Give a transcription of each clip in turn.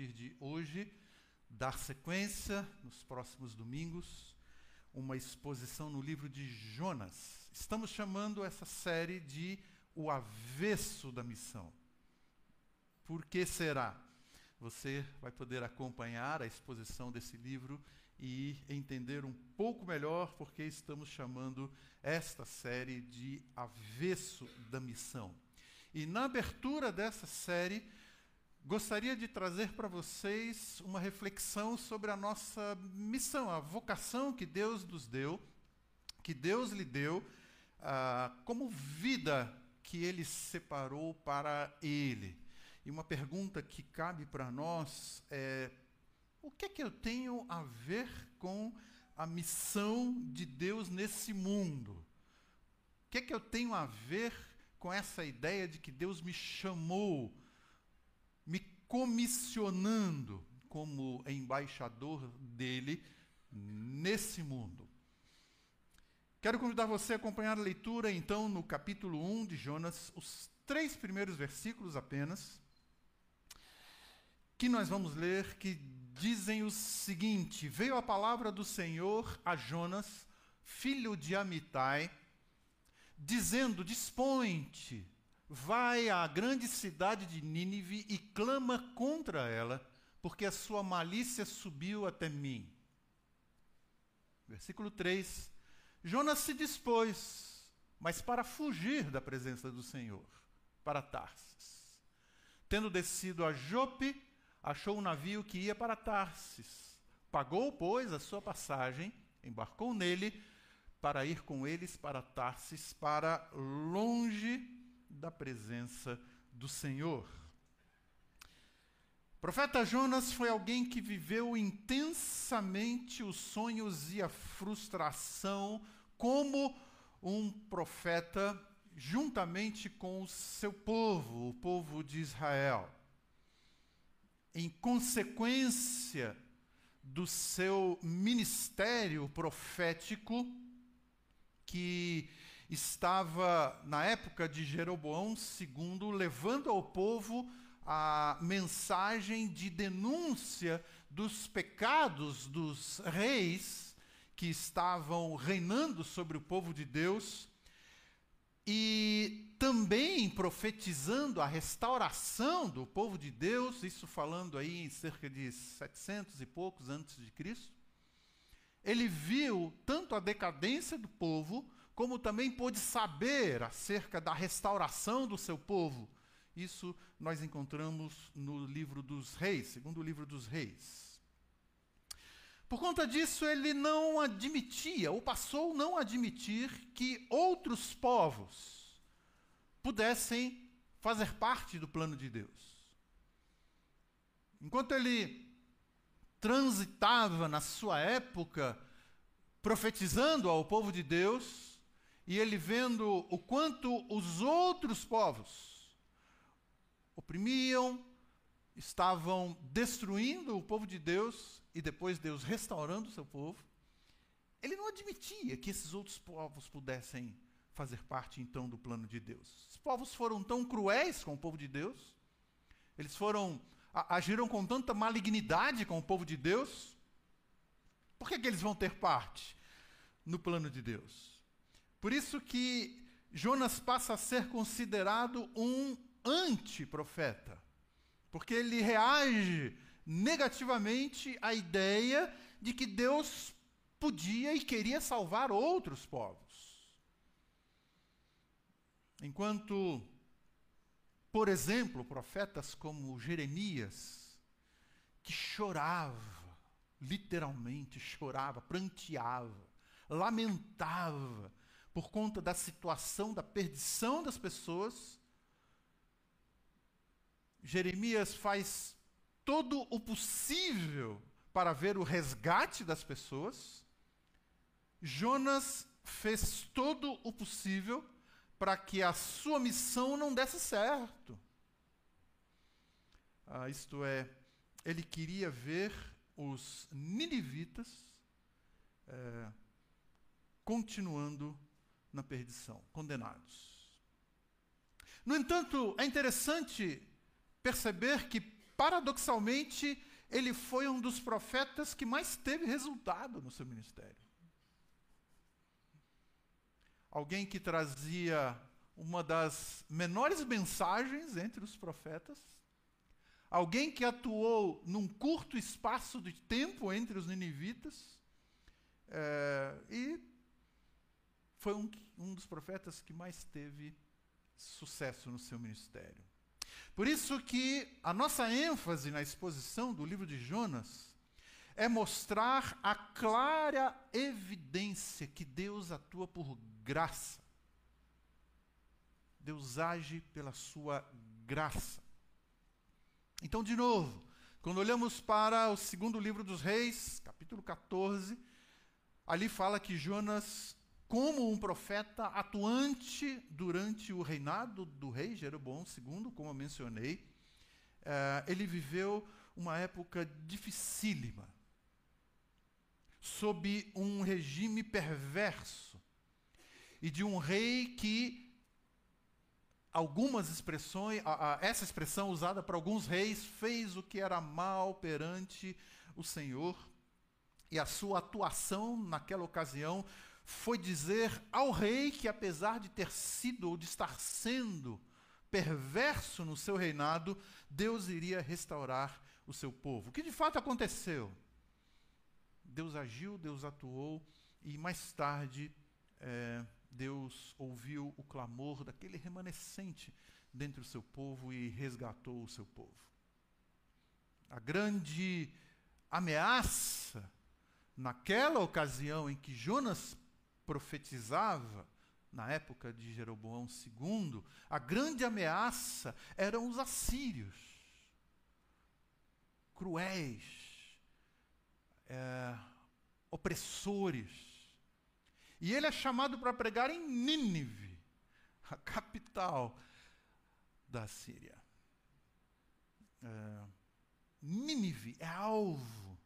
partir de hoje, dar sequência nos próximos domingos, uma exposição no livro de Jonas. Estamos chamando essa série de O Avesso da Missão. Por que será? Você vai poder acompanhar a exposição desse livro e entender um pouco melhor porque estamos chamando esta série de Avesso da Missão. E na abertura dessa série, gostaria de trazer para vocês uma reflexão sobre a nossa missão, a vocação que Deus nos deu, que Deus lhe deu, ah, como vida que Ele separou para Ele. E uma pergunta que cabe para nós é: o que é que eu tenho a ver com a missão de Deus nesse mundo? O que é que eu tenho a ver com essa ideia de que Deus me chamou, comissionando como embaixador dele nesse mundo? Quero convidar você a acompanhar a leitura, então, no capítulo 1 de Jonas, os três primeiros versículos apenas, que nós vamos ler, que dizem o seguinte: Veio a palavra do Senhor a Jonas, filho de Amitai, dizendo: Dispõe-te, vai à grande cidade de Nínive e clama contra ela, porque a sua malícia subiu até mim. Versículo 3. Jonas se dispôs, mas para fugir da presença do Senhor, para Tarsis. Tendo descido a Jope, achou um navio que ia para Tarsis. Pagou, pois, a sua passagem, embarcou nele para ir com eles para Tarsis, para longe da presença do Senhor. O profeta Jonas foi alguém que viveu intensamente os sonhos e a frustração como um profeta juntamente com o seu povo, o povo de Israel. Em consequência do seu ministério profético, que estava, na época de Jeroboão II, levando ao povo a mensagem de denúncia dos pecados dos reis que estavam reinando sobre o povo de Deus e também profetizando a restauração do povo de Deus, isso falando aí em cerca de 700 e poucos antes de Cristo. Ele viu tanto a decadência do povo, como também pôde saber acerca da restauração do seu povo. Isso nós encontramos no livro dos reis, segundo o livro dos reis. Por conta disso, ele não admitia, ou passou a não admitir, que outros povos pudessem fazer parte do plano de Deus. Enquanto ele transitava na sua época profetizando ao povo de Deus, e ele vendo o quanto os outros povos oprimiam, estavam destruindo o povo de Deus e depois Deus restaurando o seu povo, ele não admitia que esses outros povos pudessem fazer parte então do plano de Deus. Os povos foram tão cruéis com o povo de Deus, eles foram agiram com tanta malignidade com o povo de Deus, por que, que eles vão ter parte no plano de Deus? Por isso que Jonas passa a ser considerado um antiprofeta, porque ele reage negativamente à ideia de que Deus podia e queria salvar outros povos. Enquanto por exemplo, profetas como Jeremias, que chorava, literalmente chorava, pranteava, lamentava por conta da situação da perdição das pessoas. Jeremias faz todo o possível para ver o resgate das pessoas. Jonas fez todo o possível para que a sua missão não desse certo. Ah, isto é, ele queria ver os ninivitas é, continuando na perdição, condenados. No entanto, é interessante perceber que paradoxalmente, ele foi um dos profetas que mais teve resultado no seu ministério. Alguém que trazia uma das menores mensagens entre os profetas, alguém que atuou num curto espaço de tempo entre os ninivitas, é, e foi um, um dos profetas que mais teve sucesso no seu ministério. Por isso que a nossa ênfase na exposição do livro de Jonas é mostrar a clara evidência que Deus atua por graça. Deus age pela sua graça. Então, de novo, quando olhamos para o segundo livro dos Reis, capítulo 14, ali fala que Jonas como um profeta atuante durante o reinado do rei Jeroboão II, como eu mencionei. Uh, ele viveu uma época dificílima, sob um regime perverso, e de um rei que algumas expressões, a, a, essa expressão usada para alguns reis, fez o que era mal perante o Senhor, e a sua atuação naquela ocasião foi dizer ao rei que, apesar de ter sido ou de estar sendo perverso no seu reinado, Deus iria restaurar o seu povo. O que de fato aconteceu? Deus agiu, Deus atuou, e mais tarde é, Deus ouviu o clamor daquele remanescente dentro do seu povo e resgatou o seu povo. A grande ameaça naquela ocasião em que Jonas profetizava, na época de Jeroboão II, a grande ameaça eram os assírios, cruéis, é, opressores. E ele é chamado para pregar em Nínive, a capital da Síria. É, Nínive é alvo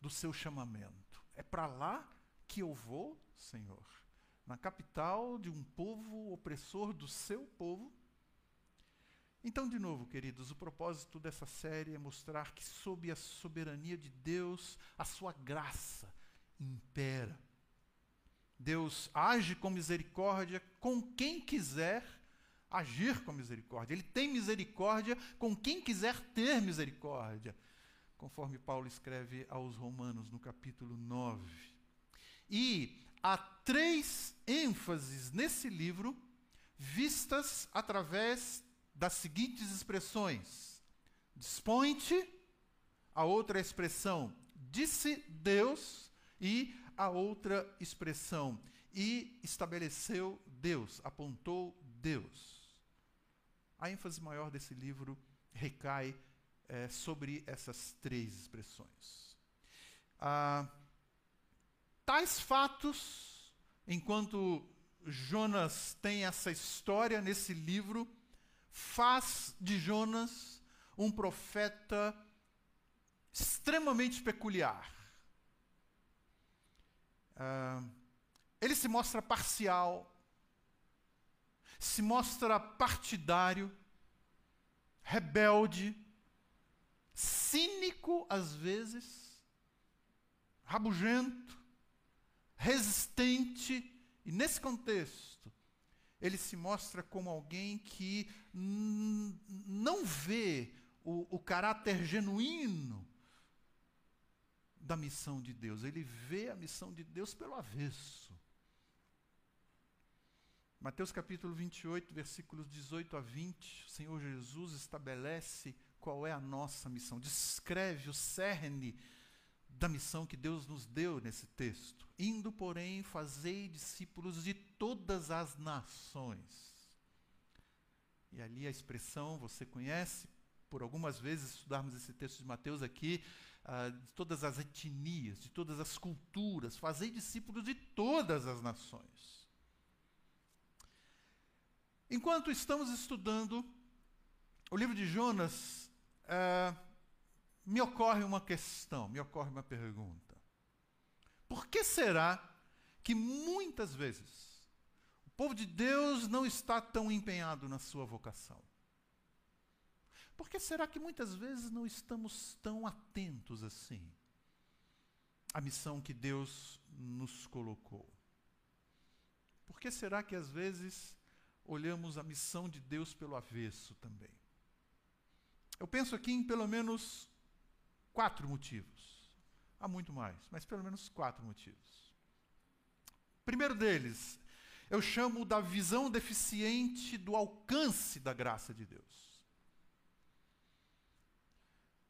do seu chamamento. É para lá que eu vou, Senhor? Na capital de um povo opressor do seu povo? Então, de novo, queridos, o propósito dessa série é mostrar que, sob a soberania de Deus, a sua graça impera. Deus age com misericórdia com quem quiser agir com misericórdia. Ele tem misericórdia com quem quiser ter misericórdia, conforme Paulo escreve aos Romanos no capítulo 9. E há três ênfases nesse livro, vistas através das seguintes expressões: dispõe-te, a outra expressão, disse Deus, e a outra expressão, e estabeleceu Deus, apontou Deus. A ênfase maior desse livro recai é, sobre essas três expressões. Ah, Tais fatos, enquanto Jonas tem essa história nesse livro, faz de Jonas um profeta extremamente peculiar. Uh, ele se mostra parcial, se mostra partidário, rebelde, cínico às vezes, rabugento, resistente, e nesse contexto, ele se mostra como alguém que não vê o, o caráter genuíno da missão de Deus, ele vê a missão de Deus pelo avesso. Mateus capítulo 28, versículos 18 a 20, o Senhor Jesus estabelece qual é a nossa missão, descreve o cerne da missão que Deus nos deu nesse texto. Indo, porém, fazei discípulos de todas as nações. E ali a expressão você conhece, por algumas vezes estudarmos esse texto de Mateus aqui, uh, de todas as etnias, de todas as culturas, fazei discípulos de todas as nações. Enquanto estamos estudando o livro de Jonas, uh, me ocorre uma questão, me ocorre uma pergunta. Por que será que muitas vezes o povo de Deus não está tão empenhado na sua vocação? Por que será que muitas vezes não estamos tão atentos assim à missão que Deus nos colocou? Por que será que às vezes olhamos a missão de Deus pelo avesso também? Eu penso aqui em pelo menos quatro motivos. Há muito mais, mas pelo menos quatro motivos. Primeiro deles, eu chamo da visão deficiente do alcance da graça de Deus.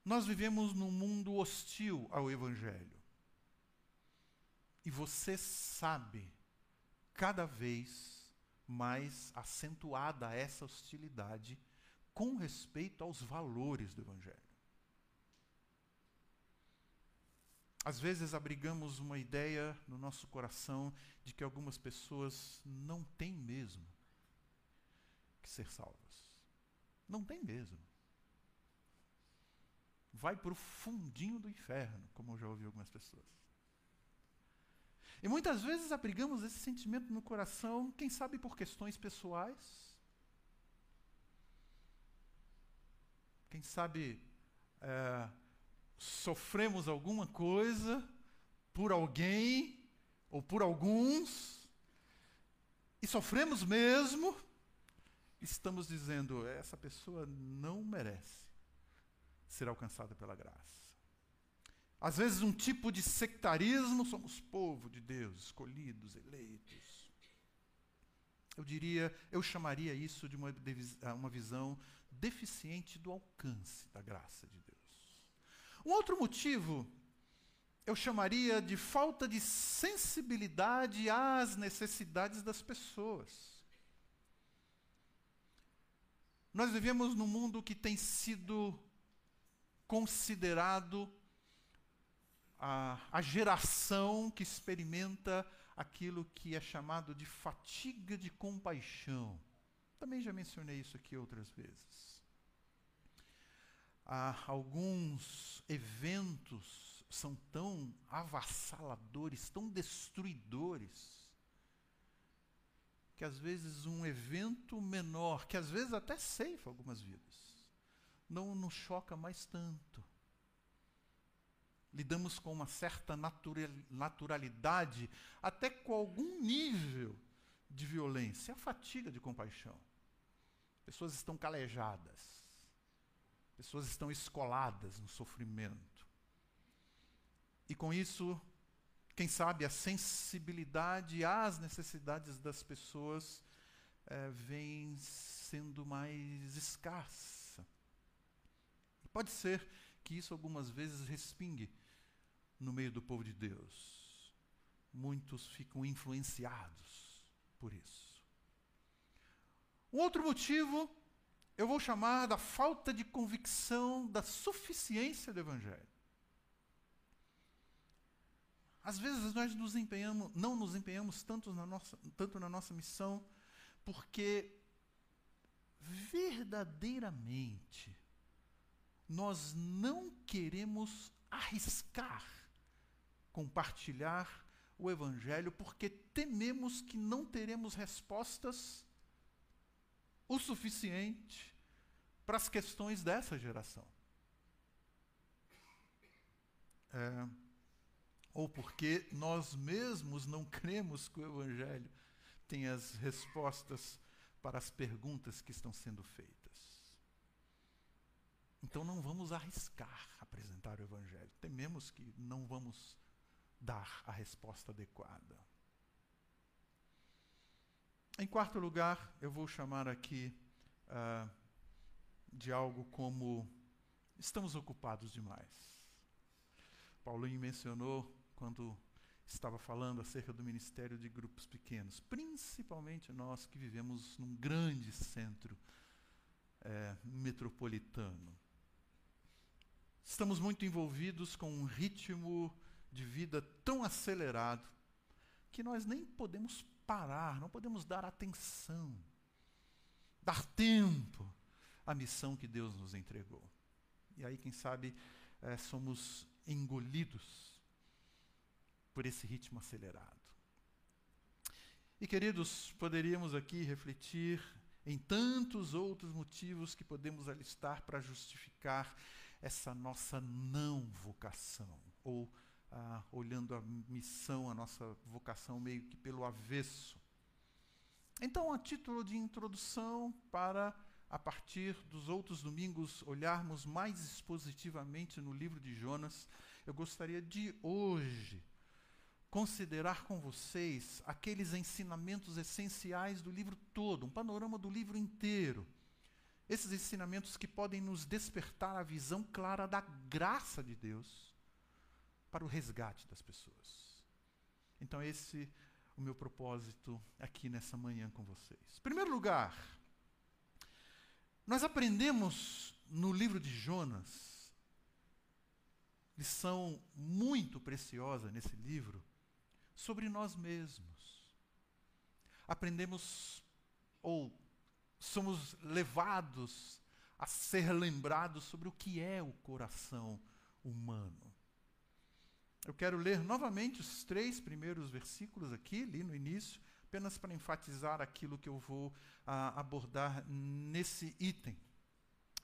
Nós vivemos num mundo hostil ao Evangelho. E você sabe, cada vez mais acentuada essa hostilidade com respeito aos valores do Evangelho. Às vezes abrigamos uma ideia no nosso coração de que algumas pessoas não têm mesmo que ser salvas. Não tem mesmo. Vai para o fundinho do inferno, como eu já ouvi algumas pessoas. E muitas vezes abrigamos esse sentimento no coração, quem sabe por questões pessoais, quem sabe é, sofremos alguma coisa por alguém ou por alguns, e sofremos mesmo, estamos dizendo, essa pessoa não merece ser alcançada pela graça. Às vezes, um tipo de sectarismo, somos povo de Deus, escolhidos, eleitos. Eu diria, eu chamaria isso de uma, uma visão deficiente do alcance da graça de Deus. Um outro motivo eu chamaria de falta de sensibilidade às necessidades das pessoas. Nós vivemos num mundo que tem sido considerado a, a geração que experimenta aquilo que é chamado de fatiga de compaixão. Também já mencionei isso aqui outras vezes ah, alguns eventos são tão avassaladores, tão destruidores, que às vezes um evento menor, que às vezes até ceifa algumas vidas, não nos choca mais tanto. Lidamos com uma certa naturalidade, até com algum nível de violência, a fatiga de compaixão. Pessoas estão calejadas Pessoas estão escoladas no sofrimento. E com isso, quem sabe a sensibilidade às necessidades das pessoas é, vem sendo mais escassa. Pode ser que isso algumas vezes respingue no meio do povo de Deus. Muitos ficam influenciados por isso. Um outro motivo eu vou chamar da falta de convicção da suficiência do Evangelho. Às vezes nós nos empenhamos, não nos empenhamos tanto na nossa, tanto na nossa missão, porque verdadeiramente nós não queremos arriscar compartilhar o Evangelho, porque tememos que não teremos respostas o suficiente para as questões dessa geração. É, ou porque nós mesmos não cremos que o Evangelho tem as respostas para as perguntas que estão sendo feitas. Então não vamos arriscar apresentar o Evangelho. Tememos que não vamos dar a resposta adequada. Em quarto lugar, eu vou chamar aqui uh, de algo como estamos ocupados demais. Paulinho mencionou quando estava falando acerca do ministério de grupos pequenos, principalmente nós que vivemos num grande centro é, metropolitano. Estamos muito envolvidos com um ritmo de vida tão acelerado que nós nem podemos parar, não podemos dar atenção, dar tempo à missão que Deus nos entregou. E aí, quem sabe, é, somos engolidos por esse ritmo acelerado. E, queridos, poderíamos aqui refletir em tantos outros motivos que podemos alistar para justificar essa nossa não vocação, ou ah, olhando a missão, a nossa vocação meio que pelo avesso. Então, a título de introdução, para a partir dos outros domingos olharmos mais expositivamente no livro de Jonas, eu gostaria de hoje considerar com vocês aqueles ensinamentos essenciais do livro todo, um panorama do livro inteiro. Esses ensinamentos que podem nos despertar a visão clara da graça de Deus para o resgate das pessoas. Então, esse o meu propósito aqui nessa manhã com vocês. Em primeiro lugar, nós aprendemos no livro de Jonas, lição muito preciosa nesse livro, sobre nós mesmos. Aprendemos ou somos levados a ser lembrados sobre o que é o coração humano. Eu quero ler novamente os três primeiros versículos aqui, li no início, apenas para enfatizar aquilo que eu vou ah, abordar nesse item.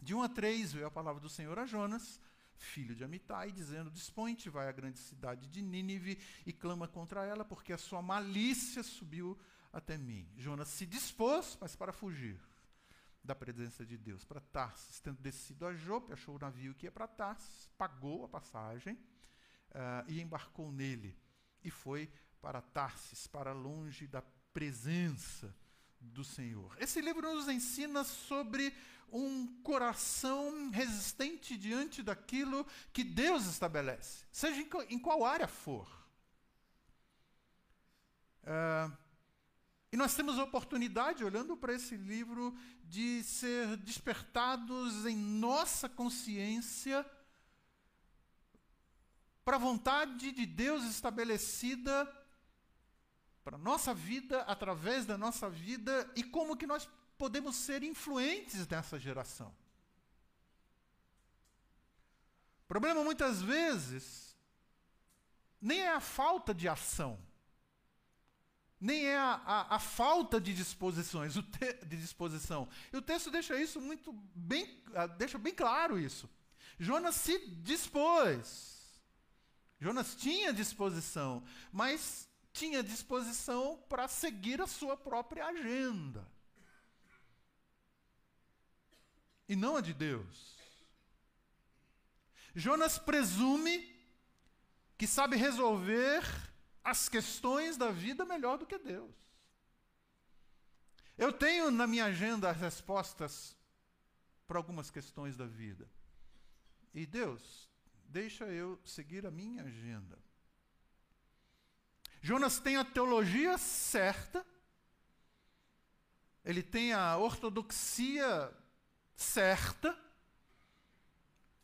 De 1 a 3 veio a palavra do Senhor a Jonas, filho de Amitai, dizendo: Dispõe-te, vai à grande cidade de Nínive e clama contra ela, porque a sua malícia subiu até mim. Jonas se dispôs, mas para fugir da presença de Deus, para Tarsis. Tendo descido a Jope, achou o navio que ia para Tarsis, pagou a passagem uh, e embarcou nele. E foi para Tarsis, para longe da presença do Senhor. Esse livro nos ensina sobre um coração resistente diante daquilo que Deus estabelece, seja em, qual área for. Uh, e nós temos a oportunidade, olhando para esse livro, de ser despertados em nossa consciência para a vontade de Deus estabelecida para a nossa vida, através da nossa vida, e como que nós podemos ser influentes nessa geração. O problema muitas vezes nem é a falta de ação, nem é a, a, a falta de disposições, de disposição. E o texto deixa isso muito bem, ah, deixa bem claro isso. Jonas se dispôs. Jonas tinha disposição, mas tinha disposição para seguir a sua própria agenda. E não a de Deus. Jonas presume que sabe resolver as questões da vida melhor do que Deus. Eu tenho na minha agenda as respostas para algumas questões da vida. E Deus deixa eu seguir a minha agenda. Jonas tem a teologia certa, ele tem a ortodoxia certa,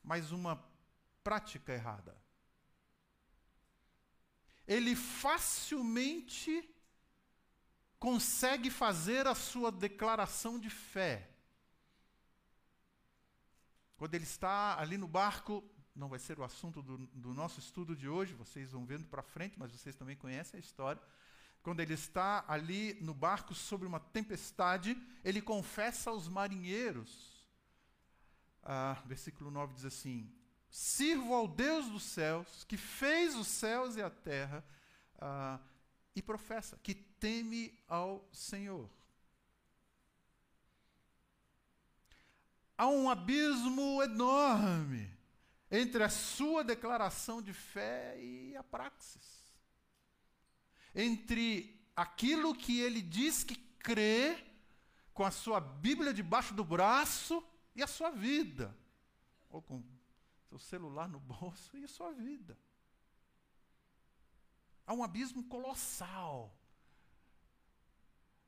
mas uma prática errada. Ele facilmente consegue fazer a sua declaração de fé. Quando ele está ali no barco, não vai ser o assunto do, do nosso estudo de hoje, vocês vão vendo para frente, mas vocês também conhecem a história. Quando ele está ali no barco sobre uma tempestade, ele confessa aos marinheiros. Ah, versículo 9 diz assim: Sirvo ao Deus dos céus, que fez os céus e a terra, ah, e professa que teme ao Senhor. Há um abismo enorme entre a sua declaração de fé e a praxis. Entre aquilo que ele diz que crê, com a sua Bíblia debaixo do braço e a sua vida. Ou com seu celular no bolso e a sua vida. Há um abismo colossal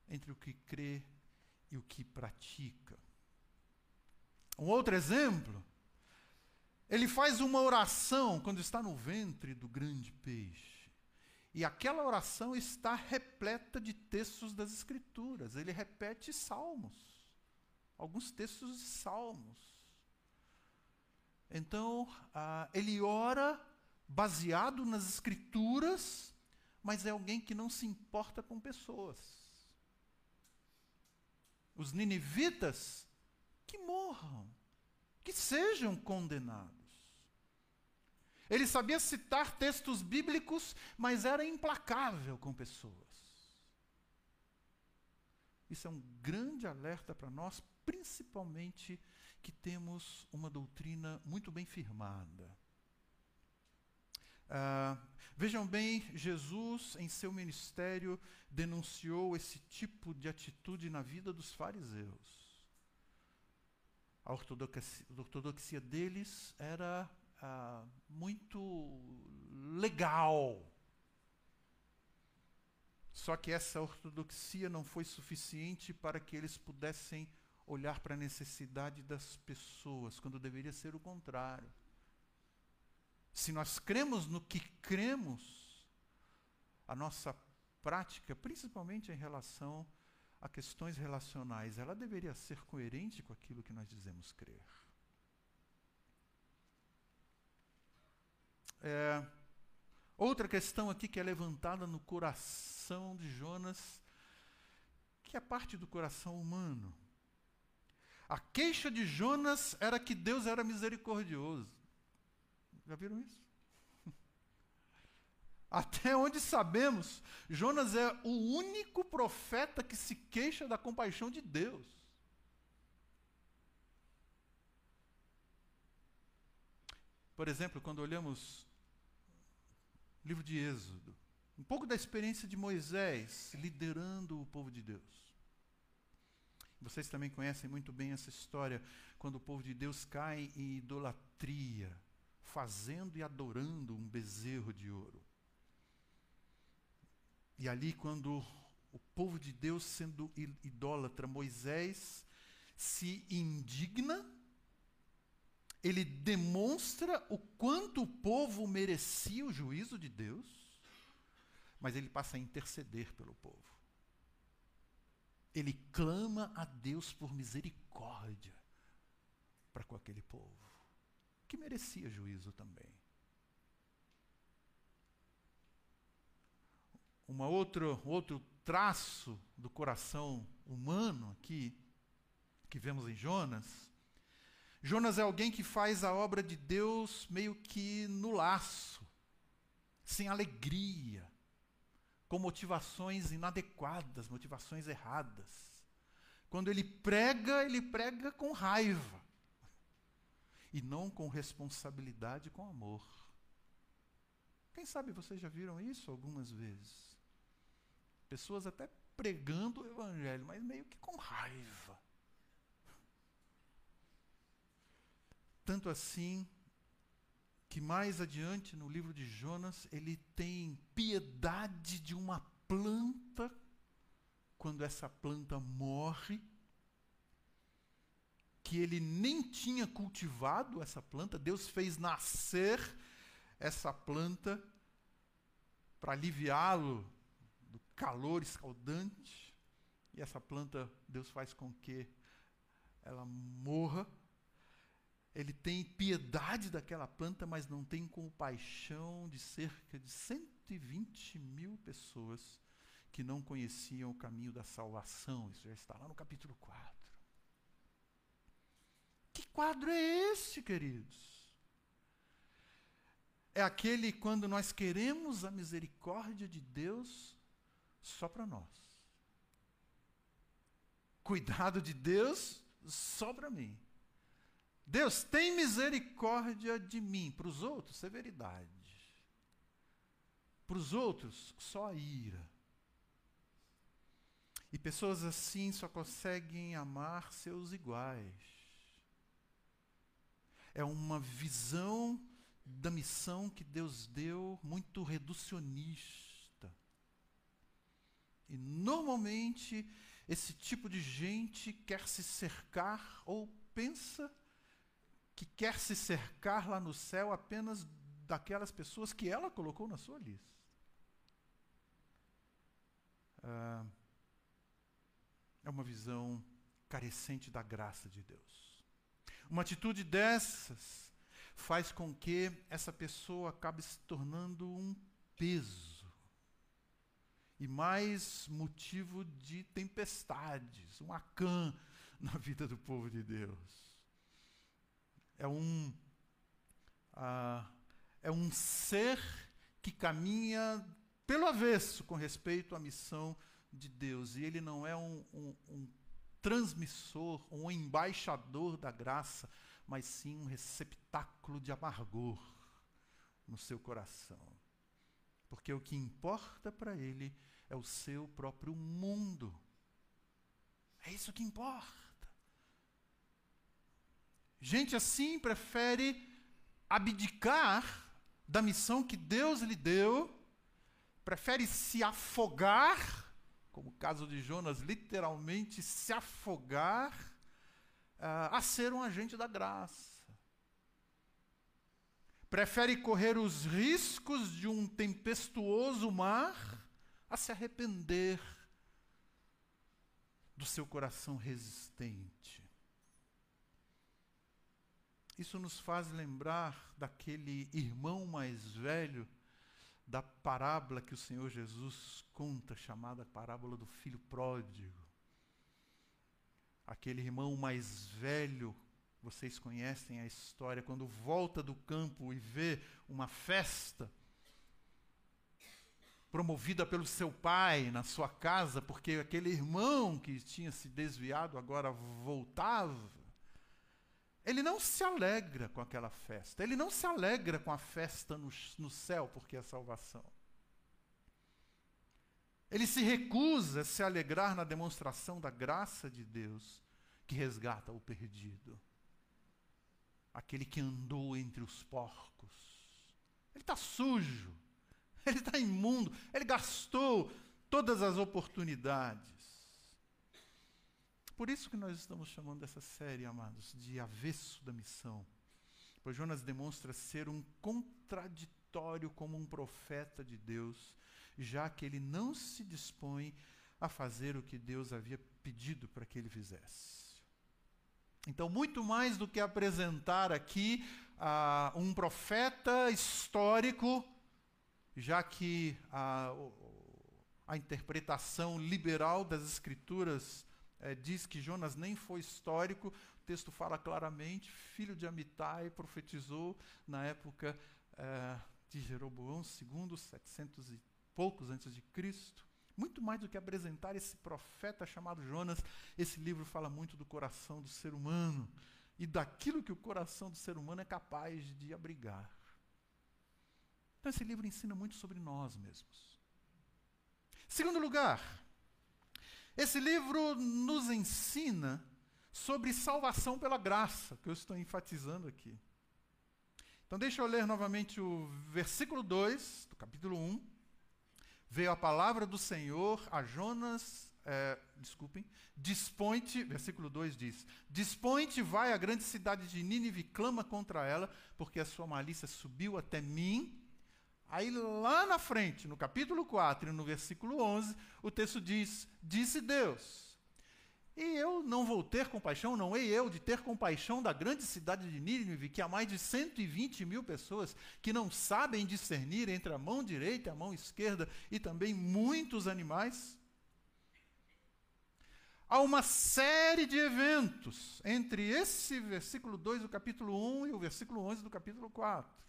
entre o que crê e o que pratica. Um outro exemplo ele faz uma oração quando está no ventre do grande peixe. E aquela oração está repleta de textos das Escrituras. Ele repete salmos, alguns textos de salmos. Então, ah, ele ora baseado nas Escrituras, mas é alguém que não se importa com pessoas. os ninivitas, que morram, que sejam condenados. Ele sabia citar textos bíblicos, mas era implacável com pessoas. Isso é um grande alerta para nós, principalmente que temos uma doutrina muito bem firmada. Ah, vejam bem, Jesus, em seu ministério, denunciou esse tipo de atitude na vida dos fariseus. A ortodoxia, a ortodoxia deles era ah, muito legal. Só que essa ortodoxia não foi suficiente para que eles pudessem olhar para a necessidade das pessoas, quando deveria ser o contrário. Se nós cremos no que cremos, a nossa prática, principalmente em relação a questões relacionais, ela deveria ser coerente com aquilo que nós dizemos crer. É, outra questão aqui que é levantada no coração de Jonas, que é parte do coração humano. A queixa de Jonas era que Deus era misericordioso. Já viram isso? Até onde sabemos, Jonas é o único profeta que se queixa da compaixão de Deus. Por exemplo, quando olhamos livro de Êxodo, um pouco da experiência de Moisés liderando o povo de Deus. Vocês também conhecem muito bem essa história, quando o povo de Deus cai em idolatria, fazendo e adorando um bezerro de ouro. E ali, quando o povo de Deus, sendo idólatra, Moisés se indigna ele demonstra o quanto o povo merecia o juízo de Deus, mas ele passa a interceder pelo povo. Ele clama a Deus por misericórdia para com aquele povo, que merecia juízo também. Uma outro, outro traço do coração humano aqui, que vemos em Jonas, Jonas é alguém que faz a obra de Deus meio que no laço, sem alegria, com motivações inadequadas, motivações erradas. Quando ele prega, ele prega com raiva e não com responsabilidade, com amor. Quem sabe vocês já viram isso algumas vezes? Pessoas até pregando o evangelho, mas meio que com raiva. Tanto assim que mais adiante no livro de Jonas, ele tem piedade de uma planta. Quando essa planta morre, que ele nem tinha cultivado essa planta, Deus fez nascer essa planta para aliviá-lo do calor escaldante, e essa planta Deus faz com que ela morra ele tem piedade daquela planta, mas não tem compaixão de cerca de 120 mil pessoas que não conheciam o caminho da salvação. Isso já está lá no capítulo 4. Que quadro é este, queridos? É aquele quando nós queremos a misericórdia de Deus só para nós. Cuidado de Deus só para mim. Deus, tem misericórdia de mim. Para os outros, severidade. Para os outros, só ira. E pessoas assim só conseguem amar seus iguais. É uma visão da missão que Deus deu muito reducionista. E normalmente esse tipo de gente quer se cercar ou pensa que quer se cercar lá no céu apenas daquelas pessoas que ela colocou na sua lista. Ah, é uma visão carecente da graça de Deus. Uma atitude dessas faz com que essa pessoa acabe se tornando um peso e mais motivo de tempestades, um acã na vida do povo de Deus. É um, uh, é um ser que caminha pelo avesso com respeito à missão de Deus. E ele não é um, um, um transmissor, um embaixador da graça, mas sim um receptáculo de amargor no seu coração. Porque o que importa para ele é o seu próprio mundo. É isso que importa. Gente assim prefere abdicar da missão que Deus lhe deu, prefere se afogar, como o caso de Jonas, literalmente se afogar, uh, a ser um agente da graça. Prefere correr os riscos de um tempestuoso mar a se arrepender do seu coração resistente. Isso nos faz lembrar daquele irmão mais velho da parábola que o Senhor Jesus conta, chamada parábola do filho pródigo. Aquele irmão mais velho, vocês conhecem a história, quando volta do campo e vê uma festa promovida pelo seu pai na sua casa, porque aquele irmão que tinha se desviado agora voltava ele não se alegra com aquela festa. Ele não se alegra com a festa no, no céu, porque é salvação. Ele se recusa a se alegrar na demonstração da graça de Deus que resgata o perdido. Aquele que andou entre os porcos. Ele está sujo. Ele está imundo. Ele gastou todas as oportunidades. Por isso que nós estamos chamando essa série, amados, de avesso da missão. Pois Jonas demonstra ser um contraditório como um profeta de Deus, já que ele não se dispõe a fazer o que Deus havia pedido para que ele fizesse. Então, muito mais do que apresentar aqui uh, um profeta histórico, já que a, a interpretação liberal das Escrituras é, diz que Jonas nem foi histórico, o texto fala claramente, filho de Amitai, profetizou na época é, de Jeroboão II, 700 e poucos antes de Cristo. Muito mais do que apresentar esse profeta chamado Jonas, esse livro fala muito do coração do ser humano e daquilo que o coração do ser humano é capaz de abrigar. Então, esse livro ensina muito sobre nós mesmos. Segundo lugar, esse livro nos ensina sobre salvação pela graça, que eu estou enfatizando aqui. Então, deixa eu ler novamente o versículo 2 do capítulo 1. Veio a palavra do Senhor a Jonas, é, desculpem, dispõe-te, versículo 2 diz: Dispõe-te, vai à grande cidade de Nínive, clama contra ela, porque a sua malícia subiu até mim Aí lá na frente, no capítulo 4 e no versículo 11, o texto diz: Disse Deus. E eu não vou ter compaixão, não hei eu de ter compaixão da grande cidade de Nínive, que há mais de 120 mil pessoas que não sabem discernir entre a mão direita e a mão esquerda, e também muitos animais. Há uma série de eventos entre esse versículo 2 do capítulo 1 e o versículo 11 do capítulo 4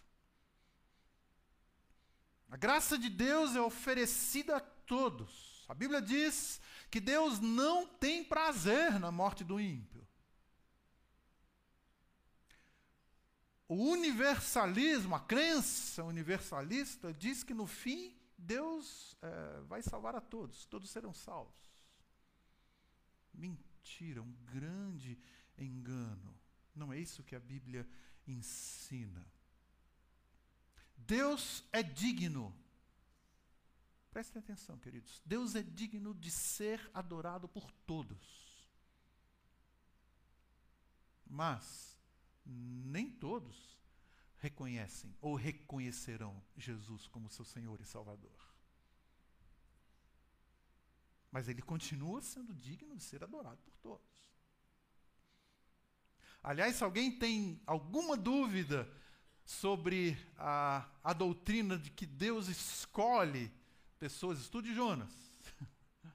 a graça de Deus é oferecida a todos. A Bíblia diz que Deus não tem prazer na morte do ímpio. O universalismo, a crença universalista, diz que no fim Deus é, vai salvar a todos, todos serão salvos. Mentira, um grande engano. Não é isso que a Bíblia ensina. Deus é digno. Prestem atenção, queridos. Deus é digno de ser adorado por todos. Mas nem todos reconhecem ou reconhecerão Jesus como seu Senhor e Salvador. Mas ele continua sendo digno de ser adorado por todos. Aliás, se alguém tem alguma dúvida sobre a, a doutrina de que Deus escolhe pessoas, estude Jonas.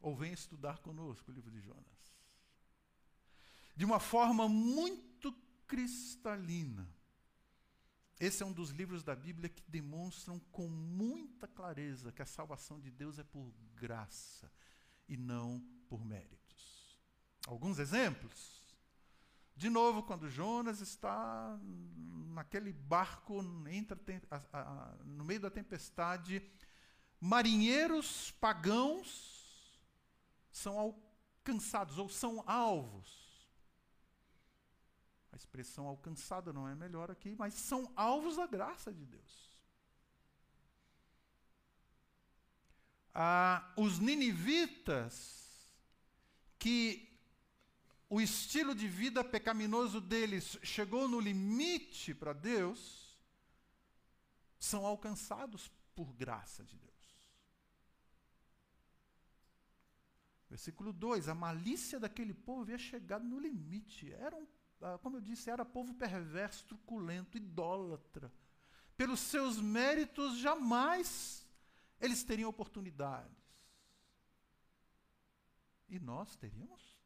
Ou venha estudar conosco o livro de Jonas. De uma forma muito cristalina. Esse é um dos livros da Bíblia que demonstram com muita clareza que a salvação de Deus é por graça e não por méritos. Alguns exemplos. De novo, quando Jonas está naquele barco entre a, a, no meio da tempestade, marinheiros pagãos são alcançados ou são alvos. A expressão alcançada não é melhor aqui, mas são alvos da graça de Deus. Ah, os ninivitas, que o estilo de vida pecaminoso deles chegou no limite para Deus, são alcançados por graça de Deus. Versículo 2: A malícia daquele povo havia chegado no limite. Eram, ah, como eu disse, era povo perverso, truculento, idólatra. Pelos seus méritos, jamais eles teriam oportunidades. E nós teríamos?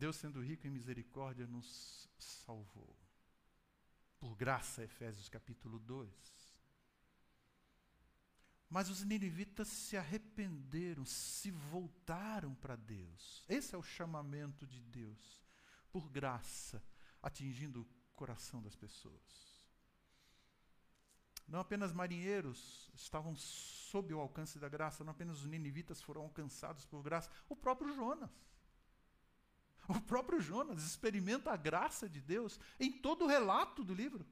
Deus, sendo rico em misericórdia, nos salvou. Por graça, Efésios capítulo 2. Mas os ninivitas se arrependeram, se voltaram para Deus. Esse é o chamamento de Deus, por graça, atingindo o coração das pessoas. Não apenas marinheiros estavam sob o alcance da graça, não apenas os ninivitas foram alcançados por graça, o próprio Jonas. O próprio Jonas experimenta a graça de Deus em todo o relato do livro.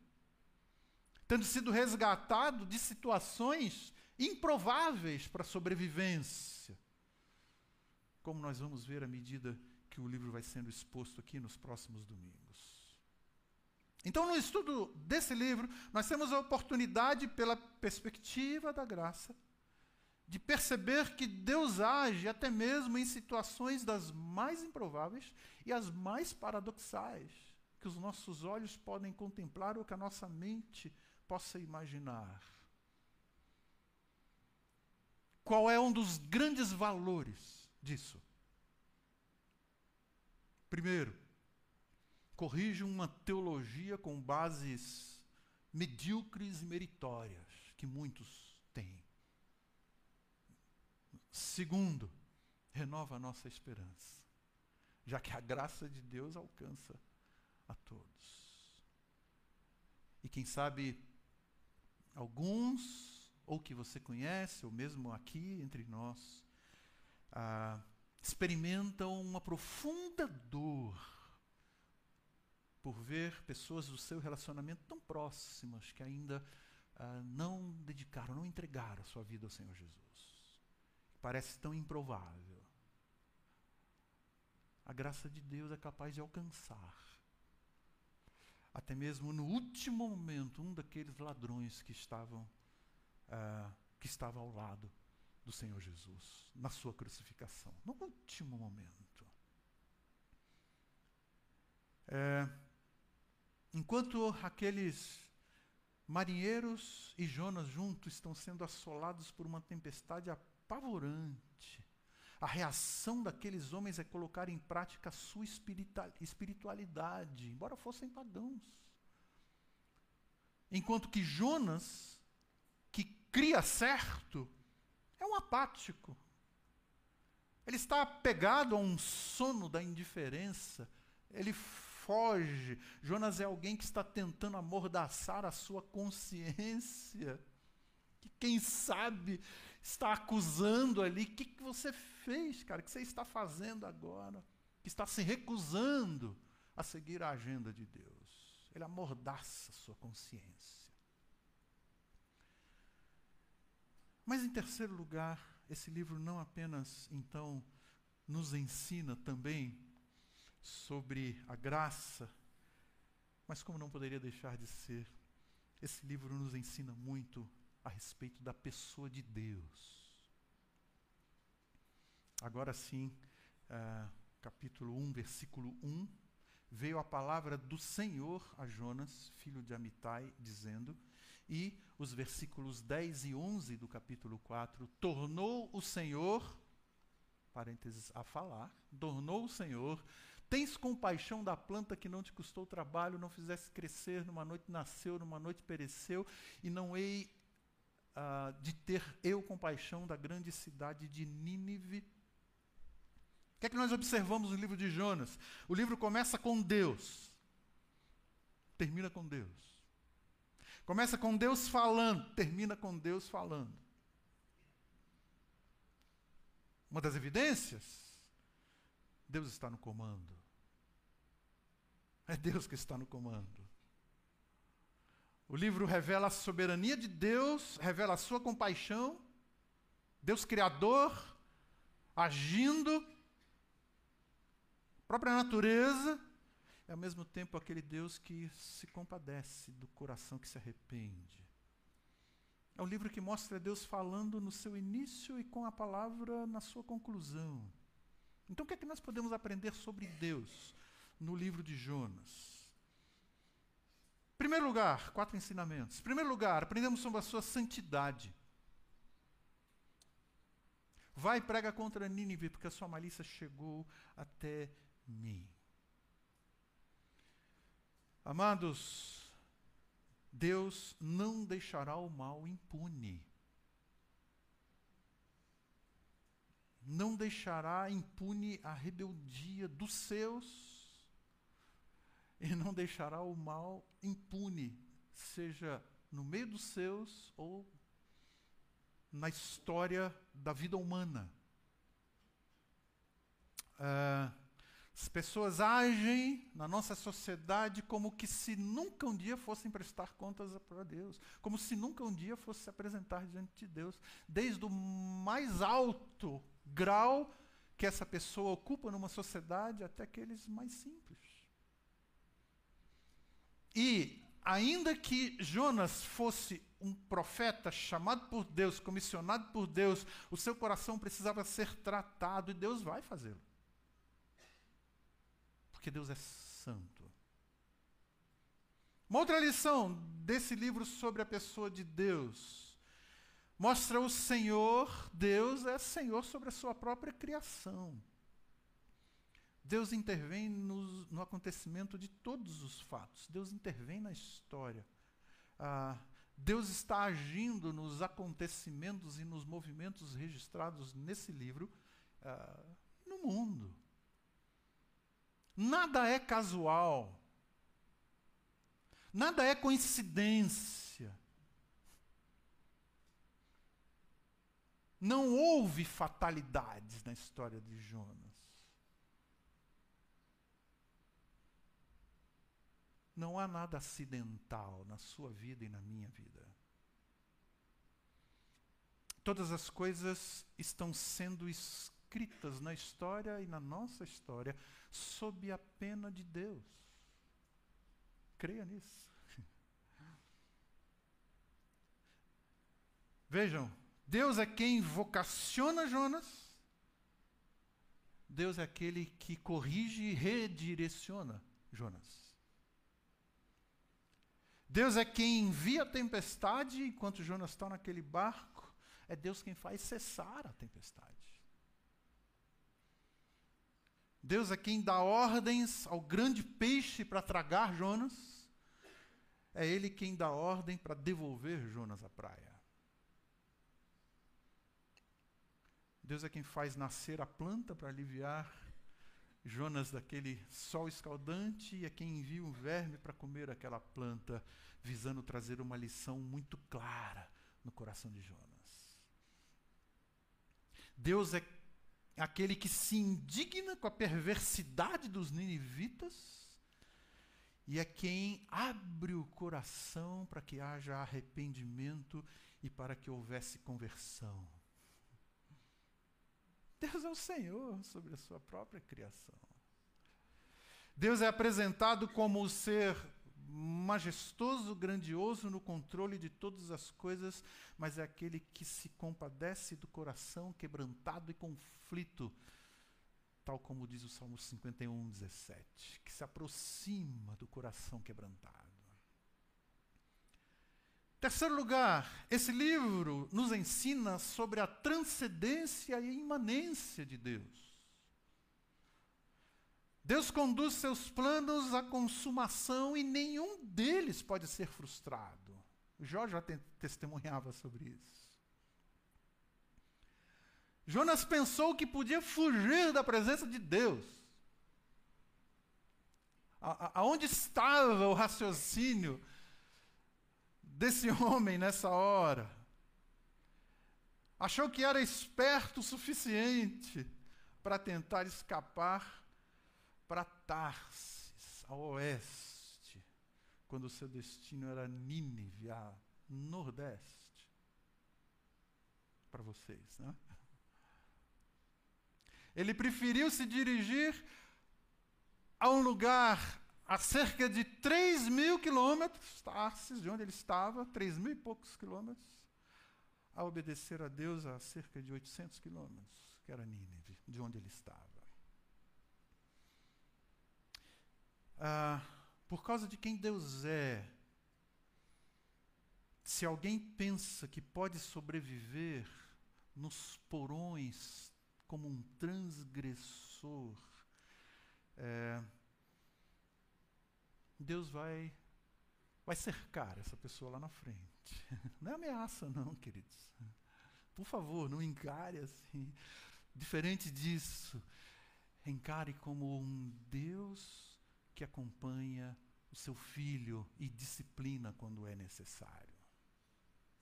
Tendo sido resgatado de situações improváveis para a sobrevivência. Como nós vamos ver à medida que o livro vai sendo exposto aqui nos próximos domingos. Então, no estudo desse livro, nós temos a oportunidade, pela perspectiva da graça, de perceber que Deus age até mesmo em situações das mais improváveis e as mais paradoxais, que os nossos olhos podem contemplar ou que a nossa mente possa imaginar. Qual é um dos grandes valores disso? Primeiro, corrige uma teologia com bases medíocres e meritórias, que muitos têm. Segundo, renova a nossa esperança, já que a graça de Deus alcança a todos. E quem sabe, alguns, ou que você conhece, ou mesmo aqui entre nós, ah, experimentam uma profunda dor por ver pessoas do seu relacionamento tão próximas que ainda ah, não dedicaram, não entregaram a sua vida ao Senhor Jesus parece tão improvável. A graça de Deus é capaz de alcançar. Até mesmo no último momento, um daqueles ladrões que estavam uh, que estava ao lado do Senhor Jesus na sua crucificação, no último momento. É, enquanto aqueles marinheiros e Jonas juntos estão sendo assolados por uma tempestade apavorante. A reação daqueles homens é colocar em prática a sua espiritualidade, embora fossem pagãos. Enquanto que Jonas, que cria certo, é um apático. Ele está apegado a um sono da indiferença. Ele foge. Jonas é alguém que está tentando amordaçar a sua consciência. Que quem sabe está acusando ali. O que, que você fez, cara? O que você está fazendo agora? Que está se recusando a seguir a agenda de Deus. Ele amordaça a sua consciência. Mas, em terceiro lugar, esse livro não apenas, então, nos ensina também sobre a graça, mas, como não poderia deixar de ser, esse livro nos ensina muito a respeito da pessoa de Deus. Agora sim, uh, capítulo 1, versículo 1. Veio a palavra do Senhor a Jonas, filho de Amitai, dizendo: E os versículos 10 e 11 do capítulo 4: Tornou o Senhor, parênteses a falar, tornou o Senhor, tens compaixão da planta que não te custou trabalho, não fizesse crescer, numa noite nasceu, numa noite pereceu, e não hei de ter eu compaixão da grande cidade de Nínive. O que é que nós observamos no livro de Jonas? O livro começa com Deus, termina com Deus. Começa com Deus falando, termina com Deus falando. Uma das evidências, Deus está no comando. É Deus que está no comando. O livro revela a soberania de Deus, revela a sua compaixão, Deus Criador, agindo, própria natureza, e ao mesmo tempo aquele Deus que se compadece do coração que se arrepende. É um livro que mostra Deus falando no seu início e com a palavra na sua conclusão. Então, o que é que nós podemos aprender sobre Deus no livro de Jonas? Primeiro lugar, quatro ensinamentos. Primeiro lugar, aprendemos sobre a sua santidade. Vai e prega contra Nínive, porque a sua malícia chegou até mim. Amados, Deus não deixará o mal impune. Não deixará impune a rebeldia dos seus e não deixará o mal impune, seja no meio dos seus ou na história da vida humana. Uh, as pessoas agem na nossa sociedade como que se nunca um dia fossem prestar contas para Deus, como se nunca um dia fosse se apresentar diante de Deus, desde o mais alto grau que essa pessoa ocupa numa sociedade até aqueles mais simples. E, ainda que Jonas fosse um profeta chamado por Deus, comissionado por Deus, o seu coração precisava ser tratado e Deus vai fazê-lo. Porque Deus é santo. Uma outra lição desse livro sobre a pessoa de Deus mostra o Senhor, Deus é Senhor sobre a sua própria criação. Deus intervém no, no, acontecimento de todos os fatos. Deus intervém na história. Ah, Deus está agindo nos acontecimentos e nos movimentos registrados nesse livro ah, no mundo. Nada é casual. Nada é coincidência. Não houve fatalidades na história de Jonas. Não há nada acidental na sua vida e na minha vida. Todas as coisas estão sendo escritas na história e na nossa história sob a pena de Deus. Creia nisso. Vejam, Deus é quem vocaciona Jonas. Deus é aquele que corrige e redireciona Jonas. Deus é quem envia a tempestade enquanto Jonas está naquele barco. É Deus quem faz cessar a tempestade. Deus é quem dá ordens ao grande peixe para tragar Jonas. É Ele quem dá ordem para devolver Jonas à praia. Deus é quem faz nascer a planta para aliviar Jonas daquele sol escaldante e é quem envia um verme para comer aquela planta, visando trazer uma lição muito clara no coração de Jonas. Deus é aquele que se indigna com a perversidade dos ninivitas e é quem abre o coração para que haja arrependimento e para que houvesse conversão. Deus é o Senhor sobre a sua própria criação. Deus é apresentado como o ser majestoso, grandioso no controle de todas as coisas, mas é aquele que se compadece do coração quebrantado e conflito, tal como diz o Salmo 51, 17, que se aproxima do coração quebrantado. Terceiro lugar, esse livro nos ensina sobre a transcendência e a imanência de Deus. Deus conduz seus planos à consumação e nenhum deles pode ser frustrado. Jó já testemunhava sobre isso. Jonas pensou que podia fugir da presença de Deus. A, aonde estava o raciocínio desse homem nessa hora? Achou que era esperto o suficiente para tentar escapar para Tarsis, ao oeste, quando o seu destino era Nínive, a nordeste. Para vocês, né? Ele preferiu se dirigir a um lugar a cerca de 3 mil quilômetros, Tarsis, de onde ele estava, 3 mil e poucos quilômetros, a obedecer a Deus a cerca de 800 quilômetros, que era Nínive, de onde ele estava. Ah, por causa de quem Deus é, se alguém pensa que pode sobreviver nos porões como um transgressor, é, Deus vai vai cercar essa pessoa lá na frente. Não é ameaça, não, queridos. Por favor, não encare assim. Diferente disso, encare como um Deus que acompanha o seu filho e disciplina quando é necessário.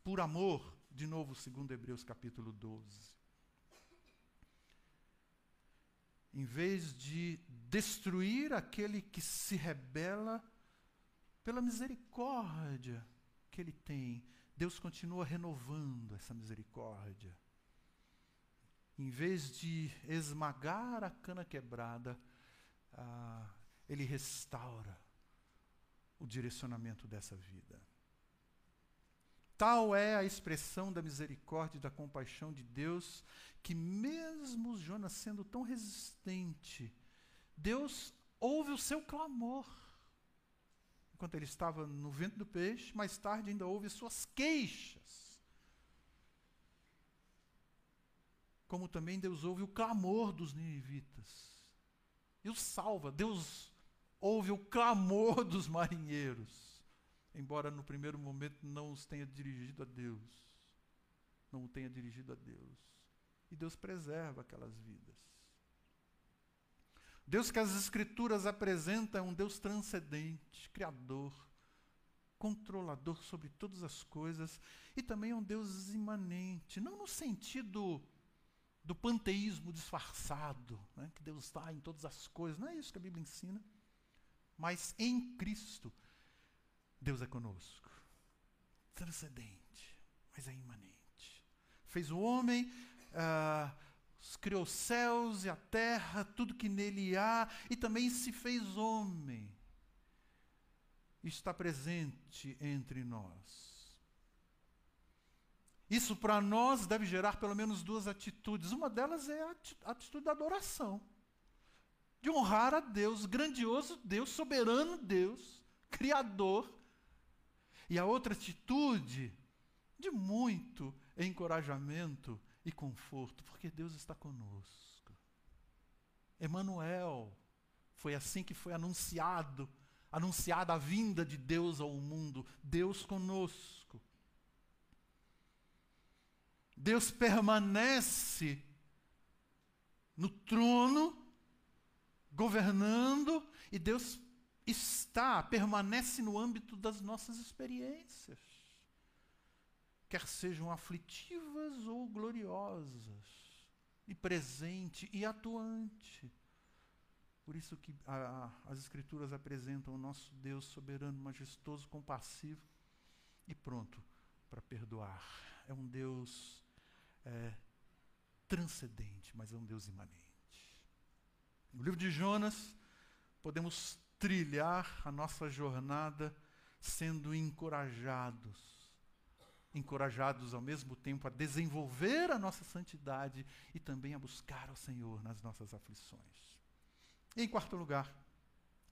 Por amor, de novo, segundo Hebreus capítulo 12. em vez de destruir aquele que se rebela, pela misericórdia que ele tem, Deus continua renovando essa misericórdia. Em vez de esmagar a cana quebrada, ah, ele restaura o direcionamento dessa vida. Tal é a expressão da misericórdia e da compaixão de Deus, que mesmo Jonas sendo tão resistente, Deus ouve o seu clamor. Enquanto ele estava no ventre do peixe, mais tarde ainda ouve suas queixas. Como também Deus ouve o clamor dos ninivitas. E o salva. Deus ouve o clamor dos marinheiros embora no primeiro momento não os tenha dirigido a Deus. Não o tenha dirigido a Deus. E Deus preserva aquelas vidas. Deus que as Escrituras apresentam é um Deus transcendente, criador, controlador sobre todas as coisas e também é um Deus imanente, não no sentido do panteísmo disfarçado, né, que Deus está em todas as coisas, não é isso que a Bíblia ensina, mas em Cristo Deus é conosco. Transcendente, mas é imanente. Fez o homem, uh, criou os céus e a terra, tudo que nele há, e também se fez homem. Está presente entre nós. Isso para nós deve gerar pelo menos duas atitudes. Uma delas é a atitude da adoração. De honrar a Deus, grandioso Deus, soberano Deus, Criador, e a outra atitude de muito encorajamento e conforto, porque Deus está conosco. Emanuel, foi assim que foi anunciado, anunciada a vinda de Deus ao mundo, Deus conosco. Deus permanece no trono, governando, e Deus está, permanece no âmbito das nossas experiências, quer sejam aflitivas ou gloriosas, e presente e atuante. Por isso que a, a, as Escrituras apresentam o nosso Deus soberano, majestoso, compassivo e pronto para perdoar. É um Deus é, transcendente, mas é um Deus imanente. No livro de Jonas, podemos trilhar a nossa jornada sendo encorajados. Encorajados ao mesmo tempo a desenvolver a nossa santidade e também a buscar ao Senhor nas nossas aflições. E em quarto lugar,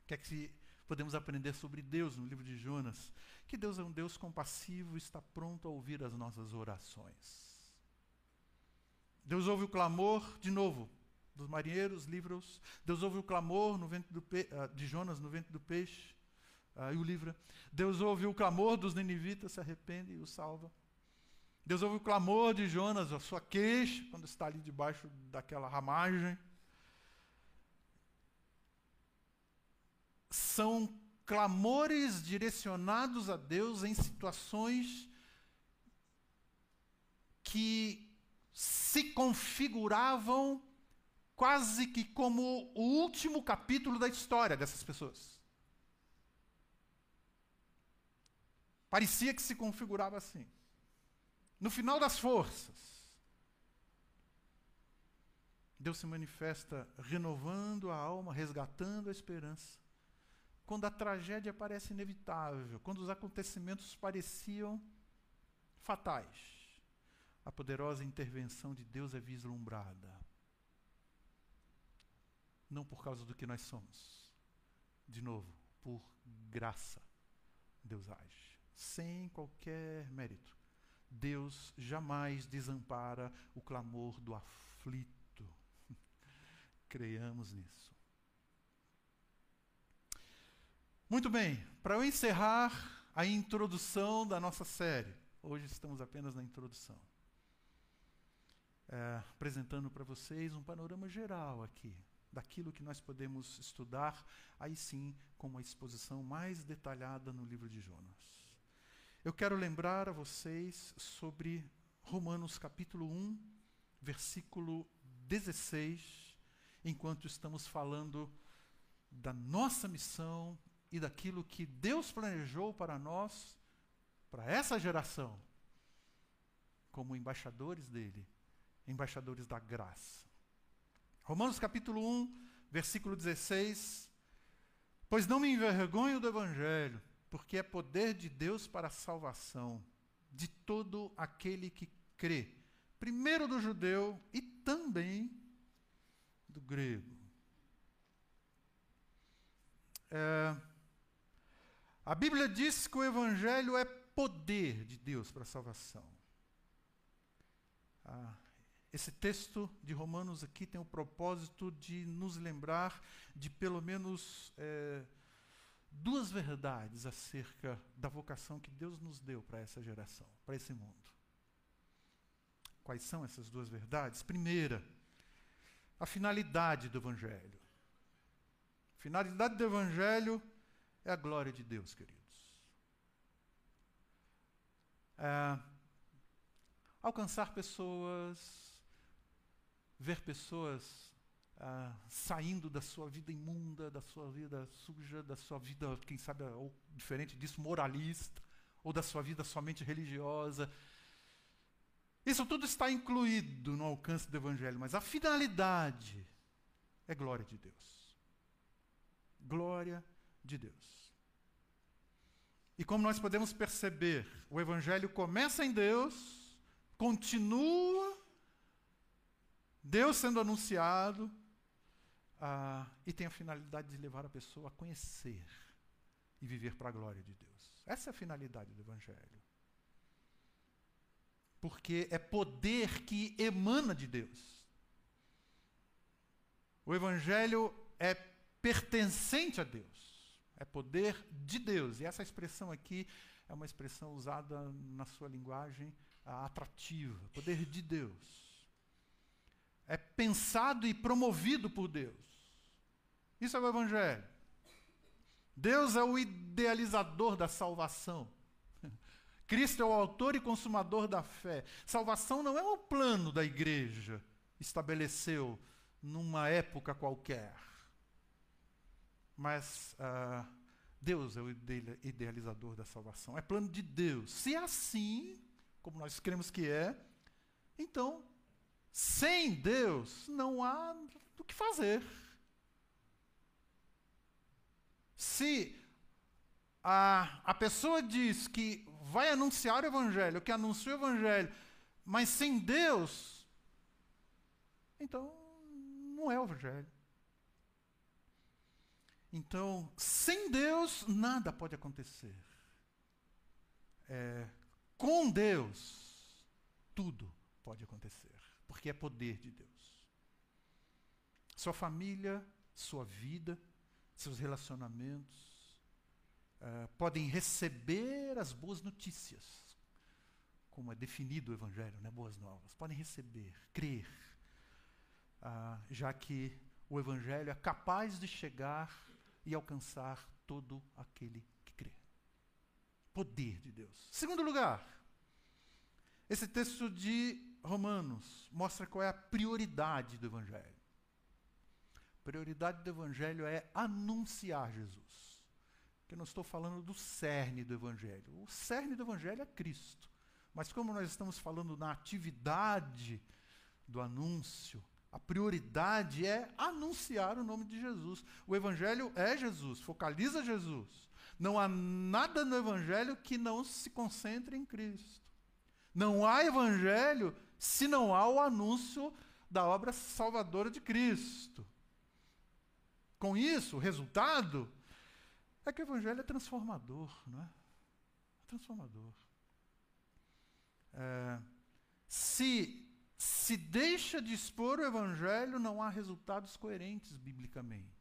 quer que Podemos aprender sobre Deus no livro de Jonas, que Deus é um Deus compassivo e está pronto a ouvir as nossas orações. Deus ouve o clamor, de novo, dos marinheiros, livros. Deus ouve o clamor no ventre do pe... Ah, de Jonas no ventre do peixe uh, e o livra. Deus ouve o clamor dos ninivitas, se arrepende e o salva. Deus ouve o clamor de Jonas, a sua queixa, quando está ali debaixo daquela ramagem. São clamores direcionados a Deus em situações que se configuravam quase que como o último capítulo da história dessas pessoas. Parecia que se configurava assim. No final das forças, Deus se manifesta renovando a alma, resgatando a esperança. Quando a tragédia parece inevitável, quando os acontecimentos pareciam fatais, a poderosa intervenção de Deus é vislumbrada. Não por causa do que nós somos. De novo, por graça, Deus age. Sem qualquer mérito. Deus jamais desampara o clamor do aflito. Creiamos nisso. Muito bem, para eu encerrar a introdução da nossa série, hoje estamos apenas na introdução é, apresentando para vocês um panorama geral aqui, daquilo que nós podemos estudar, aí sim, com uma exposição mais detalhada no livro de Jonas. Eu quero lembrar a vocês sobre Romanos capítulo 1, versículo 16, enquanto estamos falando da nossa missão e daquilo que Deus planejou para nós, para essa geração, como embaixadores dele embaixadores da graça. Romanos capítulo 1, versículo 16. Pois não me envergonho do evangelho, porque é poder de Deus para a salvação de todo aquele que crê, primeiro do judeu e também do grego. É, a Bíblia diz que o Evangelho é poder de Deus para a salvação. Ah, esse texto de Romanos aqui tem o propósito de nos lembrar de pelo menos é, duas verdades acerca da vocação que Deus nos deu para essa geração, para esse mundo. Quais são essas duas verdades? Primeira, a finalidade do Evangelho. A finalidade do Evangelho é a glória de Deus, queridos. É, alcançar pessoas, ver pessoas ah, saindo da sua vida imunda, da sua vida suja, da sua vida, quem sabe, ou diferente disso, moralista, ou da sua vida somente religiosa. Isso tudo está incluído no alcance do Evangelho, mas a finalidade é glória de Deus. Glória de Deus. E como nós podemos perceber, o Evangelho começa em Deus, continua Deus sendo anunciado, ah, e tem a finalidade de levar a pessoa a conhecer e viver para a glória de Deus. Essa é a finalidade do Evangelho. Porque é poder que emana de Deus. O Evangelho é pertencente a Deus. É poder de Deus. E essa expressão aqui é uma expressão usada na sua linguagem atrativa. Poder de Deus é pensado e promovido por Deus. Isso é o Evangelho. Deus é o idealizador da salvação. Cristo é o autor e consumador da fé. Salvação não é um plano da igreja estabeleceu numa época qualquer. Mas uh, Deus é o idealizador da salvação. É plano de Deus. Se é assim, como nós cremos que é, então sem Deus não há o que fazer. Se a, a pessoa diz que vai anunciar o Evangelho, que anuncia o Evangelho, mas sem Deus, então não é o Evangelho. Então, sem Deus, nada pode acontecer. É, com Deus, tudo pode acontecer, porque é poder de Deus. Sua família, sua vida, seus relacionamentos uh, podem receber as boas notícias, como é definido o Evangelho, né? boas novas. Podem receber, crer, uh, já que o Evangelho é capaz de chegar e alcançar todo aquele que crê. Poder de Deus. Segundo lugar, esse texto de Romanos mostra qual é a prioridade do Evangelho. Prioridade do Evangelho é anunciar Jesus. Porque eu não estou falando do cerne do Evangelho. O cerne do Evangelho é Cristo. Mas como nós estamos falando na atividade do anúncio, a prioridade é anunciar o nome de Jesus. O Evangelho é Jesus, focaliza Jesus. Não há nada no Evangelho que não se concentre em Cristo. Não há Evangelho se não há o anúncio da obra salvadora de Cristo. Com isso, o resultado é que o Evangelho é transformador, não é? é transformador. É, se se deixa de expor o evangelho, não há resultados coerentes biblicamente.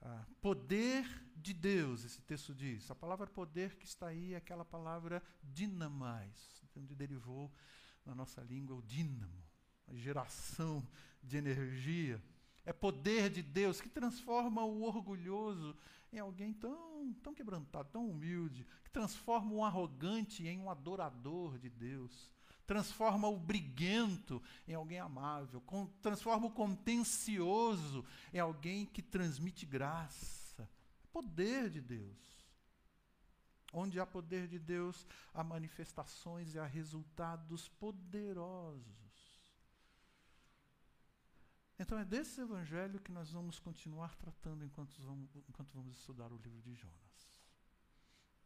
Ah, poder de Deus, esse texto diz. A palavra poder que está aí é aquela palavra dinamais, de onde derivou na nossa língua o dínamo, a geração de energia. É poder de Deus que transforma o orgulhoso em alguém tão, tão quebrantado, tão humilde, que transforma o arrogante em um adorador de Deus transforma o briguento em alguém amável, transforma o contencioso em alguém que transmite graça. Poder de Deus. Onde há poder de Deus, há manifestações e há resultados poderosos. Então é desse evangelho que nós vamos continuar tratando enquanto vamos, enquanto vamos estudar o livro de Jonas.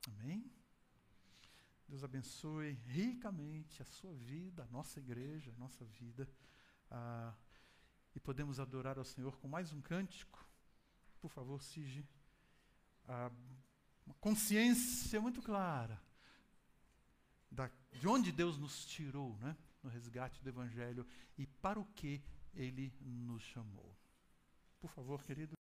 Amém? Deus abençoe ricamente a sua vida, a nossa igreja, a nossa vida. Ah, e podemos adorar ao Senhor com mais um cântico. Por favor, Sige. Ah, uma consciência muito clara da, de onde Deus nos tirou, né? no resgate do Evangelho e para o que Ele nos chamou. Por favor, querido.